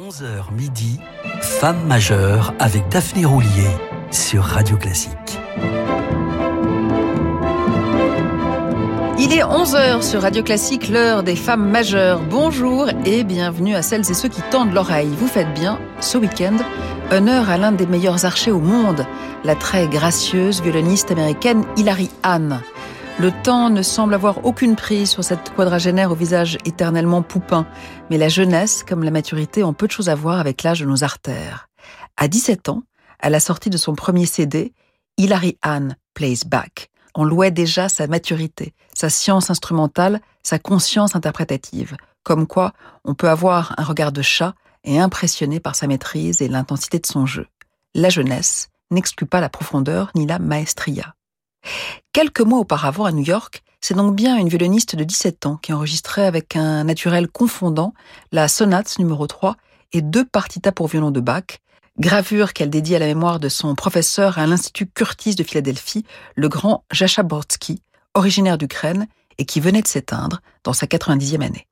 11h midi, Femme majeure avec Daphné Roulier sur Radio Classique. Il est 11h sur Radio Classique, l'heure des femmes majeures. Bonjour et bienvenue à celles et ceux qui tendent l'oreille. Vous faites bien, ce week-end, honneur à l'un des meilleurs archers au monde, la très gracieuse violoniste américaine Hilary Hahn. Le temps ne semble avoir aucune prise sur cette quadragénaire au visage éternellement poupin, mais la jeunesse, comme la maturité, ont peu de choses à voir avec l'âge de nos artères. À 17 ans, à la sortie de son premier CD, Hilary Hahn Plays Back. On louait déjà sa maturité, sa science instrumentale, sa conscience interprétative. Comme quoi, on peut avoir un regard de chat et impressionné par sa maîtrise et l'intensité de son jeu. La jeunesse n'exclut pas la profondeur ni la maestria. Quelques mois auparavant, à New York, c'est donc bien une violoniste de 17 ans qui enregistrait avec un naturel confondant la sonate numéro 3 et deux partitas pour violon de Bach, gravure qu'elle dédie à la mémoire de son professeur à l'Institut Curtis de Philadelphie, le grand Jachabortsky, originaire d'Ukraine et qui venait de s'éteindre dans sa 90e année.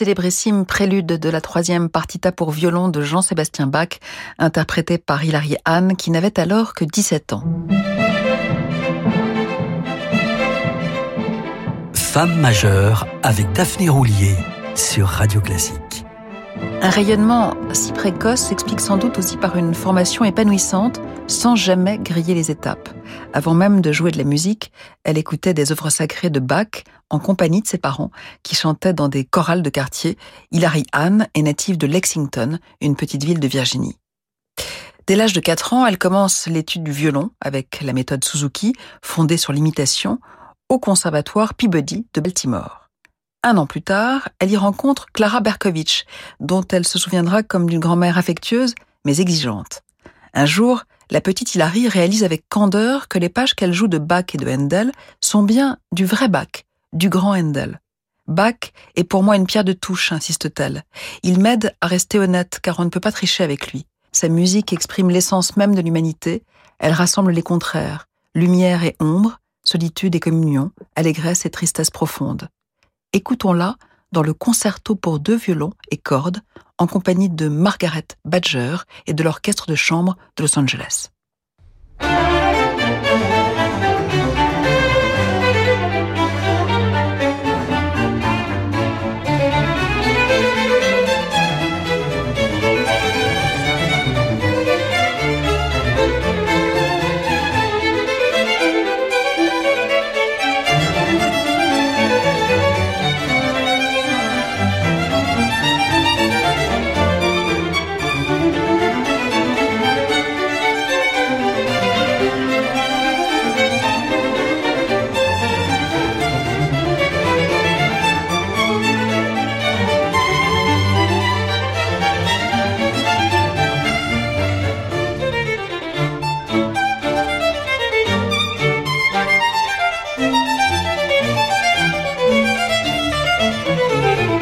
Célébrissime prélude de la troisième partita pour violon de Jean-Sébastien Bach, interprété par Hilary Hahn, qui n'avait alors que 17 ans. Femme majeure avec Daphné Roulier sur Radio Classique. Un rayonnement si précoce s'explique sans doute aussi par une formation épanouissante sans jamais griller les étapes. Avant même de jouer de la musique, elle écoutait des œuvres sacrées de Bach en compagnie de ses parents qui chantaient dans des chorales de quartier. Hilary Ann est native de Lexington, une petite ville de Virginie. Dès l'âge de 4 ans, elle commence l'étude du violon avec la méthode Suzuki, fondée sur l'imitation, au conservatoire Peabody de Baltimore. Un an plus tard, elle y rencontre Clara Berkovitch, dont elle se souviendra comme d'une grand-mère affectueuse, mais exigeante. Un jour, la petite Hilary réalise avec candeur que les pages qu'elle joue de Bach et de Handel sont bien du vrai Bach, du grand Handel. Bach est pour moi une pierre de touche, insiste-t-elle. Il m'aide à rester honnête, car on ne peut pas tricher avec lui. Sa musique exprime l'essence même de l'humanité, elle rassemble les contraires, lumière et ombre, solitude et communion, allégresse et tristesse profonde. Écoutons-la dans le concerto pour deux violons et cordes en compagnie de Margaret Badger et de l'orchestre de chambre de Los Angeles. Música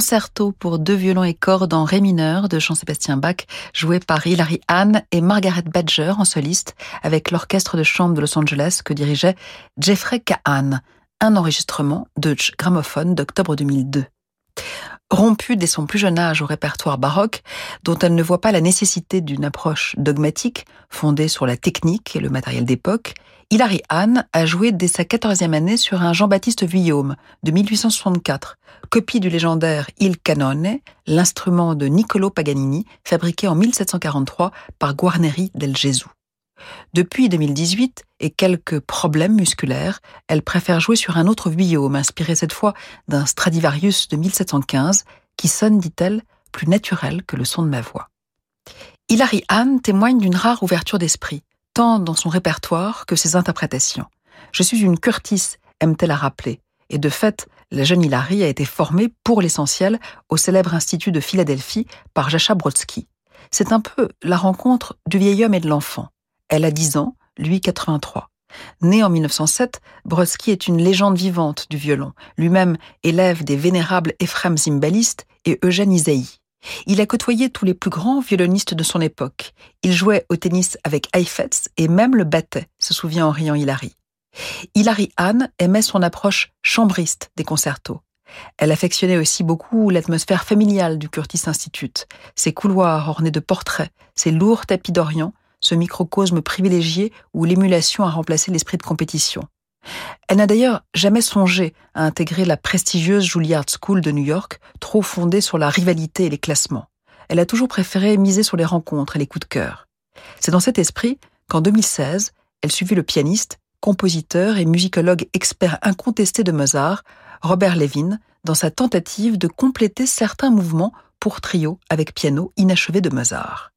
concerto pour deux violons et cordes en ré mineur de Jean-Sébastien Bach, joué par Hilary Hahn et Margaret Badger en soliste, avec l'orchestre de chambre de Los Angeles que dirigeait Jeffrey Kahan, un enregistrement Deutsche Gramophone d'octobre 2002. Rompue dès son plus jeune âge au répertoire baroque, dont elle ne voit pas la nécessité d'une approche dogmatique, fondée sur la technique et le matériel d'époque, Hilary Hahn a joué dès sa quatorzième année sur un Jean-Baptiste Vuillaume de 1864, copie du légendaire Il Canone, l'instrument de Niccolo Paganini, fabriqué en 1743 par Guarneri del Gesù. Depuis 2018 et quelques problèmes musculaires, elle préfère jouer sur un autre Vuillaume, inspiré cette fois d'un Stradivarius de 1715, qui sonne, dit-elle, plus naturel que le son de ma voix. Hilary Hahn témoigne d'une rare ouverture d'esprit tant dans son répertoire que ses interprétations. Je suis une Curtis, aime-t-elle à rappeler, et de fait, la jeune Hilary a été formée, pour l'essentiel, au célèbre institut de Philadelphie par Jacha Brodsky. C'est un peu la rencontre du vieil homme et de l'enfant. Elle a 10 ans, lui 83. Né en 1907, Brodsky est une légende vivante du violon, lui-même élève des vénérables Ephraim Zimbalist et Eugène Isaïe. Il a côtoyé tous les plus grands violonistes de son époque. Il jouait au tennis avec Heifetz et même le battait, se souvient en riant Hilary. Hilary Hahn aimait son approche chambriste des concertos. Elle affectionnait aussi beaucoup l'atmosphère familiale du Curtis Institute, ses couloirs ornés de portraits, ses lourds tapis d'Orient, ce microcosme privilégié où l'émulation a remplacé l'esprit de compétition. Elle n'a d'ailleurs jamais songé à intégrer la prestigieuse Juilliard School de New York, trop fondée sur la rivalité et les classements. Elle a toujours préféré miser sur les rencontres et les coups de cœur. C'est dans cet esprit qu'en 2016, elle suivit le pianiste, compositeur et musicologue expert incontesté de Mozart, Robert Levin, dans sa tentative de compléter certains mouvements pour trio avec piano inachevé de Mozart.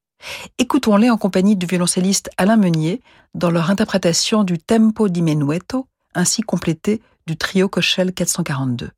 Écoutons-les en compagnie du violoncelliste Alain Meunier dans leur interprétation du Tempo di Menuetto, ainsi complété du trio Cochelle 442.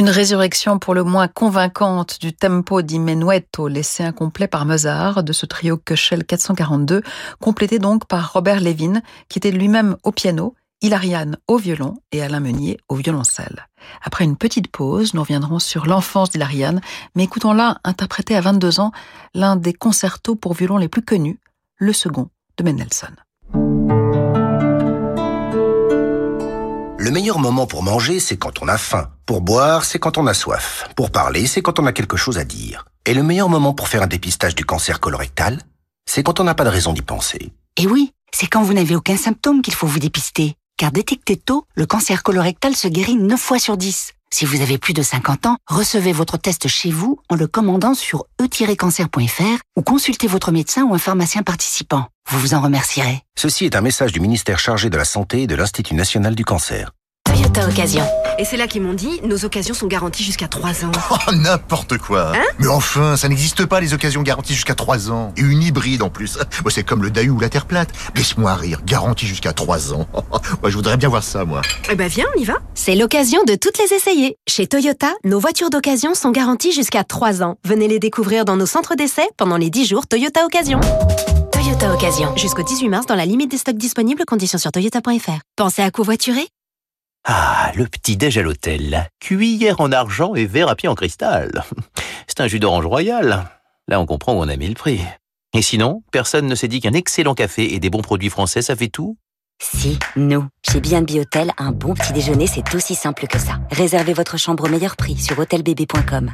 Une résurrection pour le moins convaincante du tempo di menuetto laissé incomplet par Mozart de ce trio Köchel 442, complété donc par Robert Levin, qui était lui-même au piano, Hilariane au violon et Alain Meunier au violoncelle. Après une petite pause, nous reviendrons sur l'enfance d'Hilariane, mais écoutons là, interprété à 22 ans, l'un des concertos pour violon les plus connus, le second de Mendelssohn. Le meilleur moment pour manger, c'est quand on a faim. Pour boire, c'est quand on a soif. Pour parler, c'est quand on a quelque chose à dire. Et le meilleur moment pour faire un dépistage du cancer colorectal, c'est quand on n'a pas de raison d'y penser. Et oui, c'est quand vous n'avez aucun symptôme qu'il faut vous dépister. Car détecté tôt, le cancer colorectal se guérit 9 fois sur 10. Si vous avez plus de 50 ans, recevez votre test chez vous en le commandant sur e-cancer.fr ou consultez votre médecin ou un pharmacien participant. Vous vous en remercierez. Ceci est un message du ministère chargé de la Santé et de l'Institut national du cancer. Toyota Occasion. Et c'est là qu'ils m'ont dit, nos occasions sont garanties jusqu'à 3 ans. Oh, n'importe quoi Hein Mais enfin, ça n'existe pas les occasions garanties jusqu'à 3 ans. Et une hybride en plus. Moi, c'est comme le Dahu ou la Terre plate. Laisse-moi rire, garantie jusqu'à 3 ans. Moi, je voudrais bien voir ça, moi. Eh ben viens, on y va. C'est l'occasion de toutes les essayer. Chez Toyota, nos voitures d'occasion sont garanties jusqu'à 3 ans. Venez les découvrir dans nos centres d'essai pendant les 10 jours Toyota Occasion. Toyota Occasion. Jusqu'au 18 mars dans la limite des stocks disponibles, conditions sur toyota.fr. Pensez à covoiturer Ah, le petit-déj à l'hôtel. Cuillère en argent et verre à pied en cristal. C'est un jus d'orange royal. Là, on comprend où on a mis le prix. Et sinon, personne ne s'est dit qu'un excellent café et des bons produits français, ça fait tout Si, nous. Chez B&B Hôtel, un bon petit déjeuner, c'est aussi simple que ça. Réservez votre chambre au meilleur prix sur hôtelbb.com.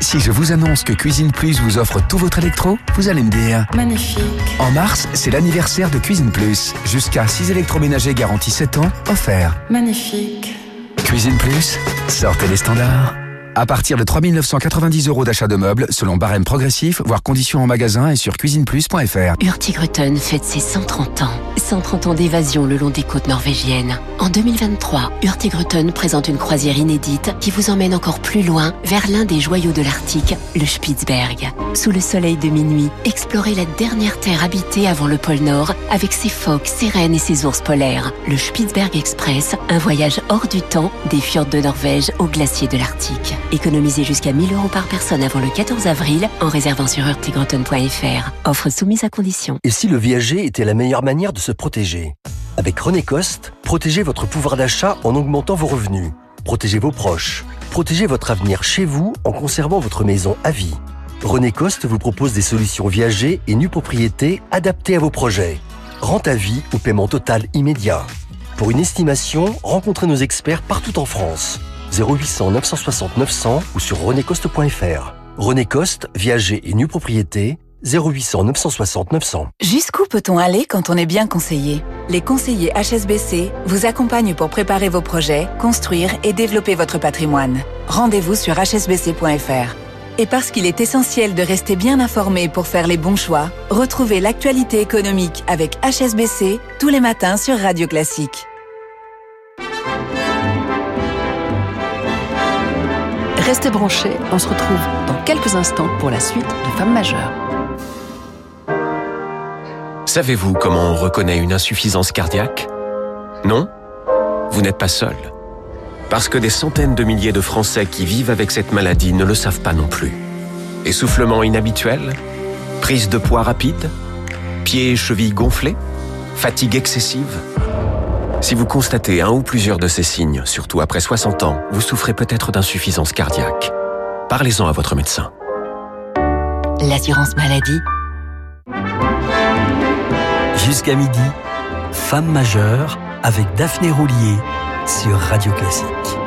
Si je vous annonce que Cuisine Plus vous offre tout votre électro, vous allez me dire Magnifique. En mars, c'est l'anniversaire de Cuisine Plus. Jusqu'à 6 électroménagers garantis 7 ans, offerts. Magnifique. Cuisine Plus, sortez les standards. À partir de 3 990 euros d'achat de meubles, selon barème progressif, voire conditions en magasin et sur cuisineplus.fr. Hurtigruten fête ses 130 ans. 130 ans d'évasion le long des côtes norvégiennes. En 2023, Hurtigruten présente une croisière inédite qui vous emmène encore plus loin vers l'un des joyaux de l'Arctique, le Spitzberg. Sous le soleil de minuit, explorez la dernière terre habitée avant le pôle Nord avec ses phoques, ses rennes et ses ours polaires. Le Spitzberg Express, un voyage hors du temps des fjords de Norvège au glacier de l'Arctique. Économisez jusqu'à 1000 euros par personne avant le 14 avril en réservant sur urtigroton.fr. Offre soumise à condition. Et si le viager était la meilleure manière de se protéger? Avec René Coste, protégez votre pouvoir d'achat en augmentant vos revenus. Protégez vos proches. Protégez votre avenir chez vous en conservant votre maison à vie. René Coste vous propose des solutions viager et nue propriété adaptées à vos projets. Rente à vie ou paiement total immédiat. Pour une estimation, rencontrez nos experts partout en France. 0800 960 900 ou sur renécoste.fr. René Coste, viager et nue propriété, 0800 960 900. Jusqu'où peut-on aller quand on est bien conseillé? Les conseillers HSBC vous accompagnent pour préparer vos projets, construire et développer votre patrimoine. Rendez-vous sur hsbc.fr. Et parce qu'il est essentiel de rester bien informé pour faire les bons choix, retrouvez l'actualité économique avec HSBC tous les matins sur Radio Classique. Restez branchés, on se retrouve dans quelques instants pour la suite de Femmes majeures. Savez-vous comment on reconnaît une insuffisance cardiaque? Non? Vous n'êtes pas seul. Parce que des centaines de milliers de Français qui vivent avec cette maladie ne le savent pas non plus. Essoufflement inhabituel? Prise de poids rapide? Pieds et chevilles gonflés? Fatigue excessive? Si vous constatez un ou plusieurs de ces signes, surtout après 60 ans, vous souffrez peut-être d'insuffisance cardiaque. Parlez-en à votre médecin. L'assurance maladie. Jusqu'à midi, Femme majeure avec Daphné Roulier sur Radio Classique.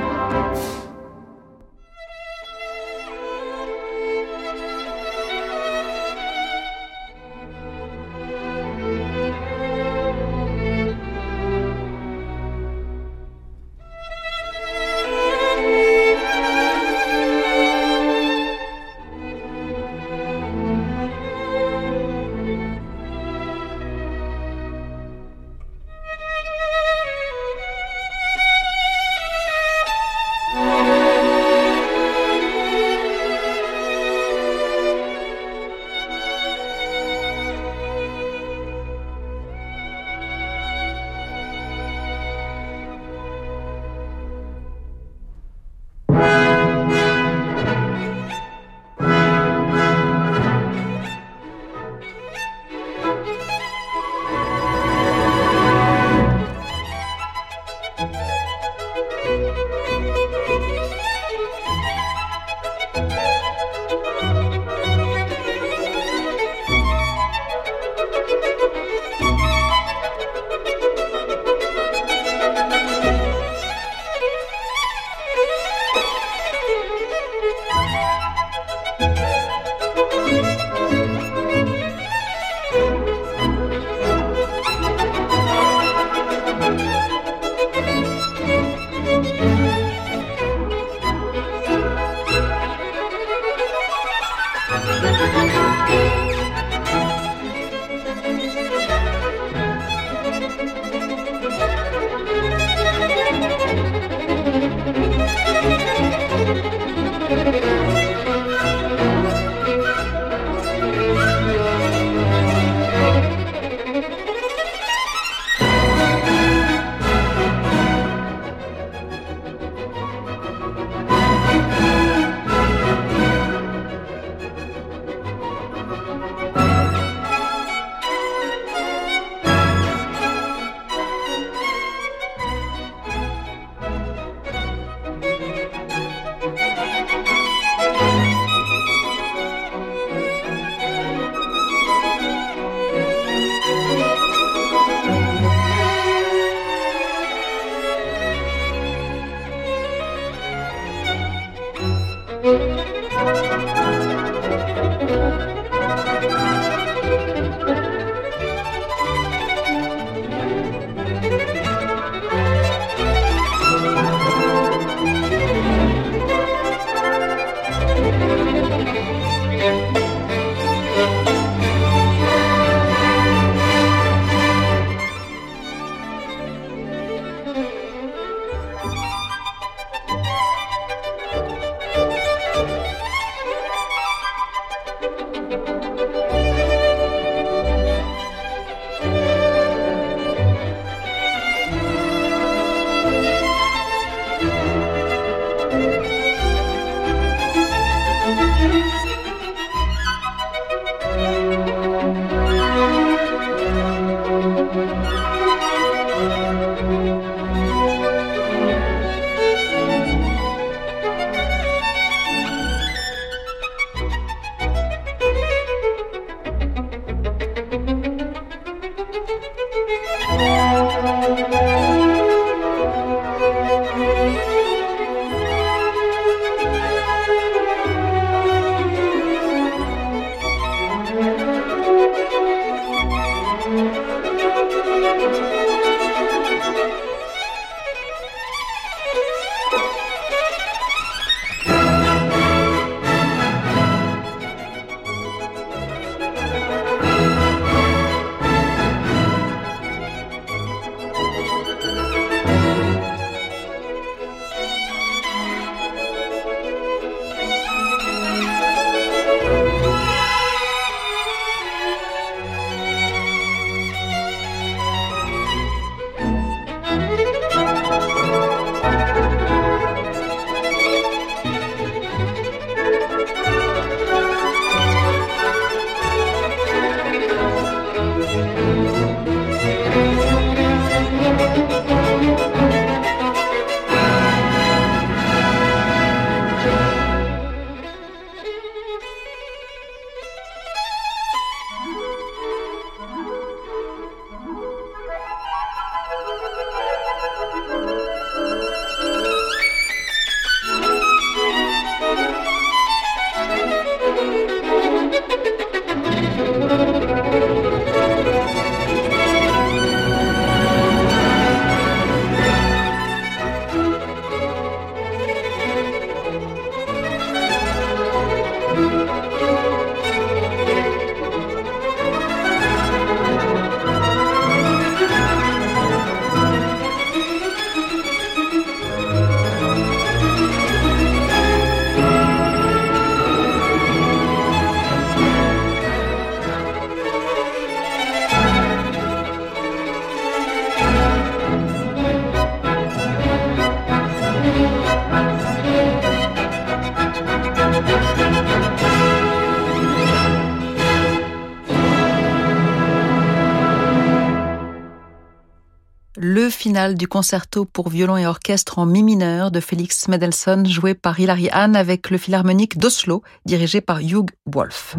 Du concerto pour violon et orchestre en mi mineur de Félix Mendelssohn joué par Hilary Hahn avec le Philharmonique d'Oslo dirigé par Hugh Wolf.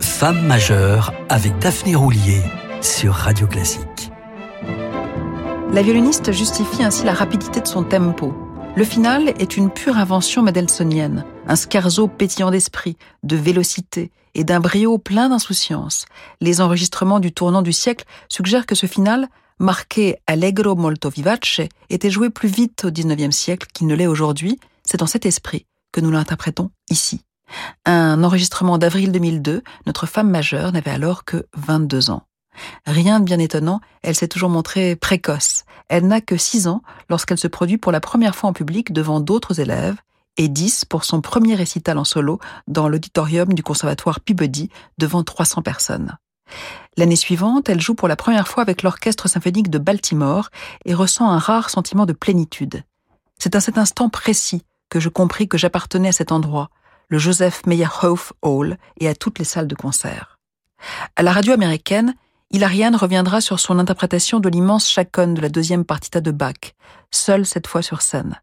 Femme majeure avec Daphné Roulier sur Radio Classique. La violoniste justifie ainsi la rapidité de son tempo. Le final est une pure invention mendelssohnienne, un scarzo pétillant d'esprit, de vélocité et d'un brio plein d'insouciance. Les enregistrements du tournant du siècle suggèrent que ce final, marqué allegro molto vivace, était joué plus vite au XIXe siècle qu'il ne l'est aujourd'hui. C'est dans cet esprit que nous l'interprétons ici. Un enregistrement d'avril 2002, notre femme majeure n'avait alors que 22 ans. Rien de bien étonnant, elle s'est toujours montrée précoce. Elle n'a que 6 ans lorsqu'elle se produit pour la première fois en public devant d'autres élèves et 10 pour son premier récital en solo dans l'auditorium du conservatoire Peabody devant 300 personnes. L'année suivante, elle joue pour la première fois avec l'orchestre symphonique de Baltimore et ressent un rare sentiment de plénitude. C'est à cet instant précis que je compris que j'appartenais à cet endroit, le Joseph Meyerhoff Hall et à toutes les salles de concert. À la radio américaine, Hilariane reviendra sur son interprétation de l'immense chaconne de la deuxième partita de Bach, seule cette fois sur scène.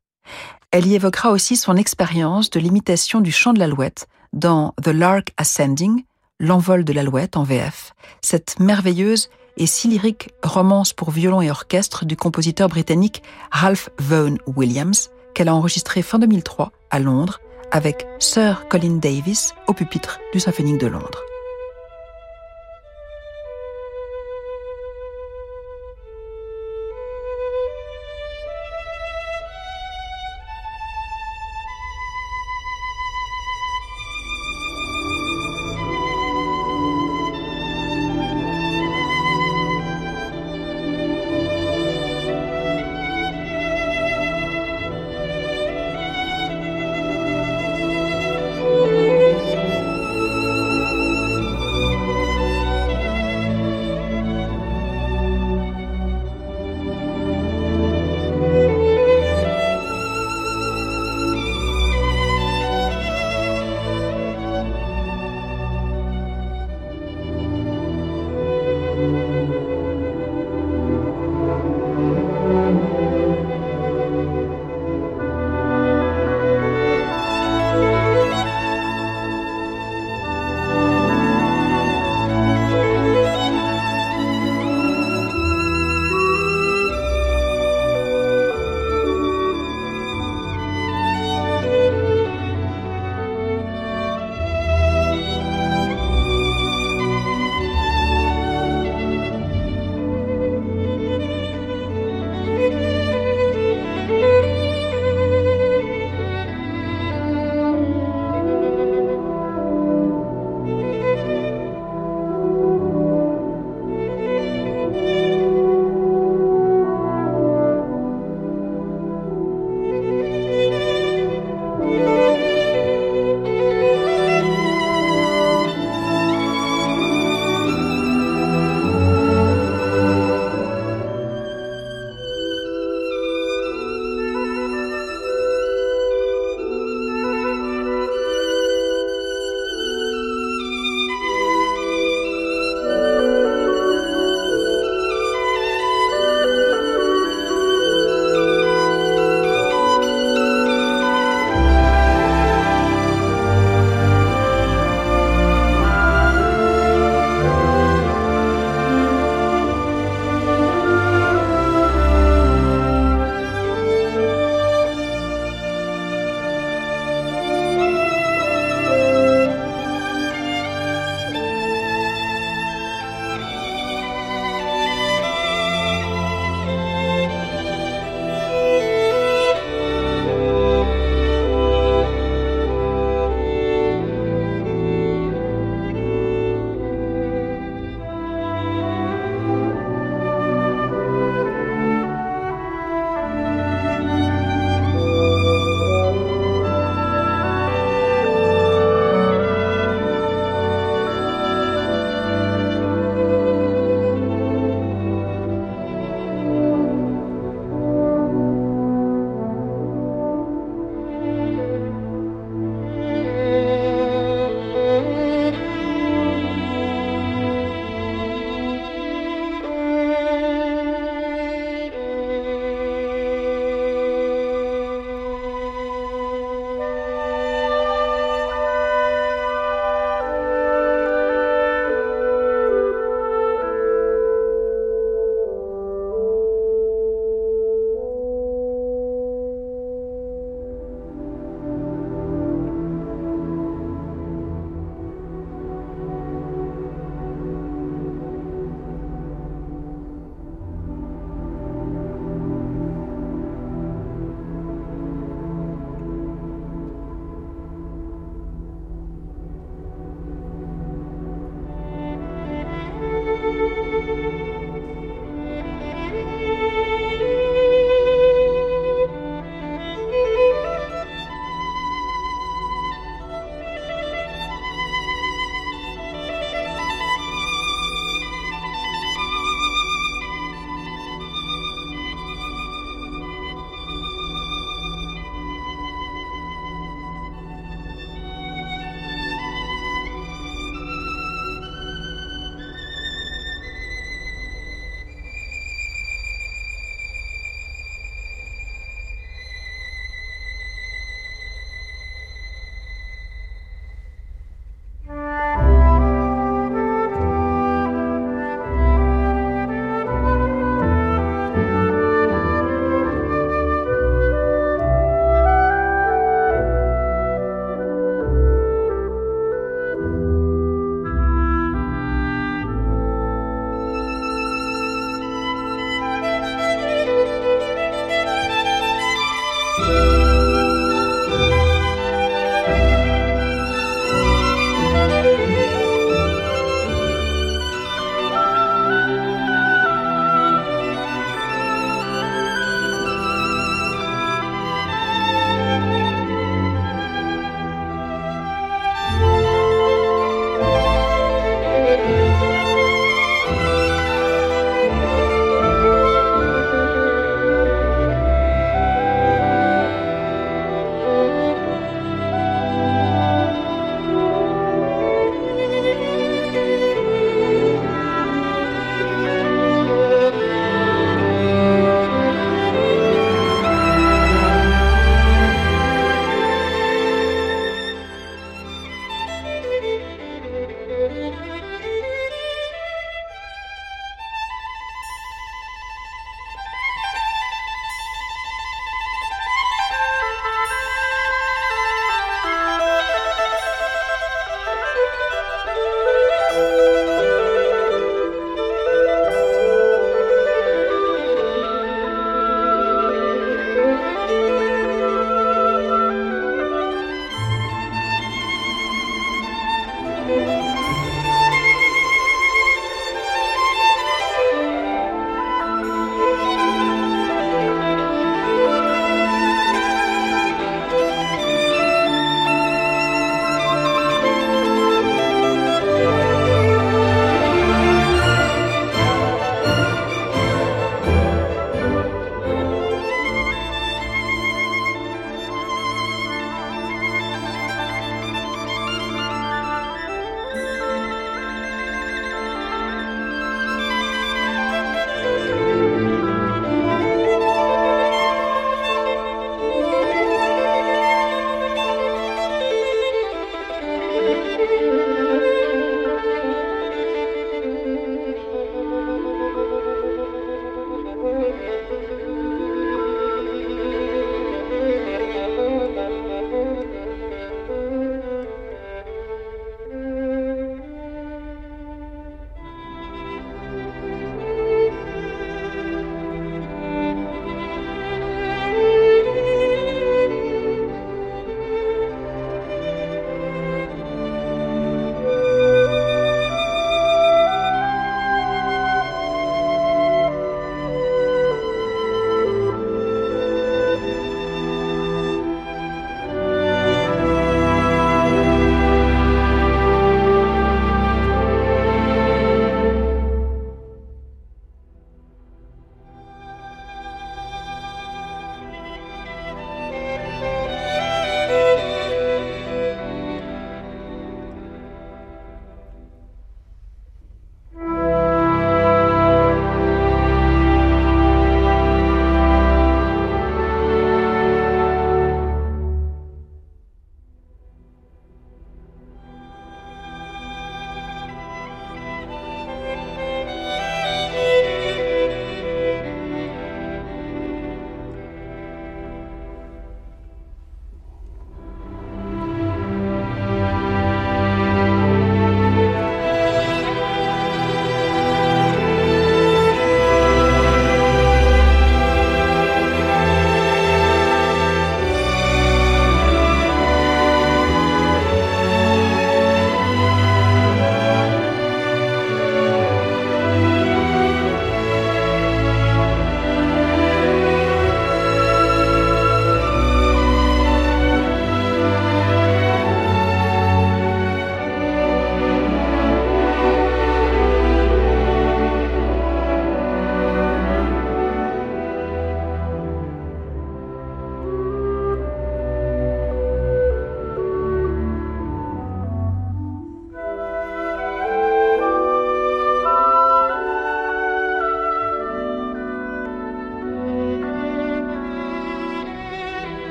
Elle y évoquera aussi son expérience de l'imitation du chant de l'alouette dans The Lark Ascending, L'envol de l'alouette en VF, cette merveilleuse et si lyrique romance pour violon et orchestre du compositeur britannique Ralph Vaughan Williams, qu'elle a enregistré fin 2003 à Londres avec Sir Colin Davis au pupitre du Symphonique de Londres.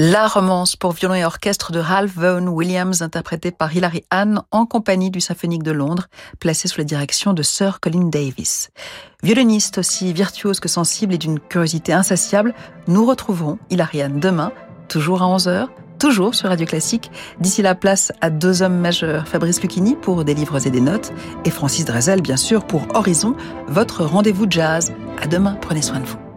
La romance pour violon et orchestre de Ralph Vaughan Williams, interprétée par Hilary Hahn en compagnie du Symphonique de Londres, placé sous la direction de Sir Colin Davis. Violoniste aussi virtuose que sensible et d'une curiosité insatiable, nous retrouverons Hilary Hahn demain, toujours à 11h, toujours sur Radio Classique. D'ici la place à deux hommes majeurs, Fabrice Lucchini pour des livres et des notes, et Francis Drezel, bien sûr, pour Horizon, votre rendez-vous jazz. À demain, prenez soin de vous.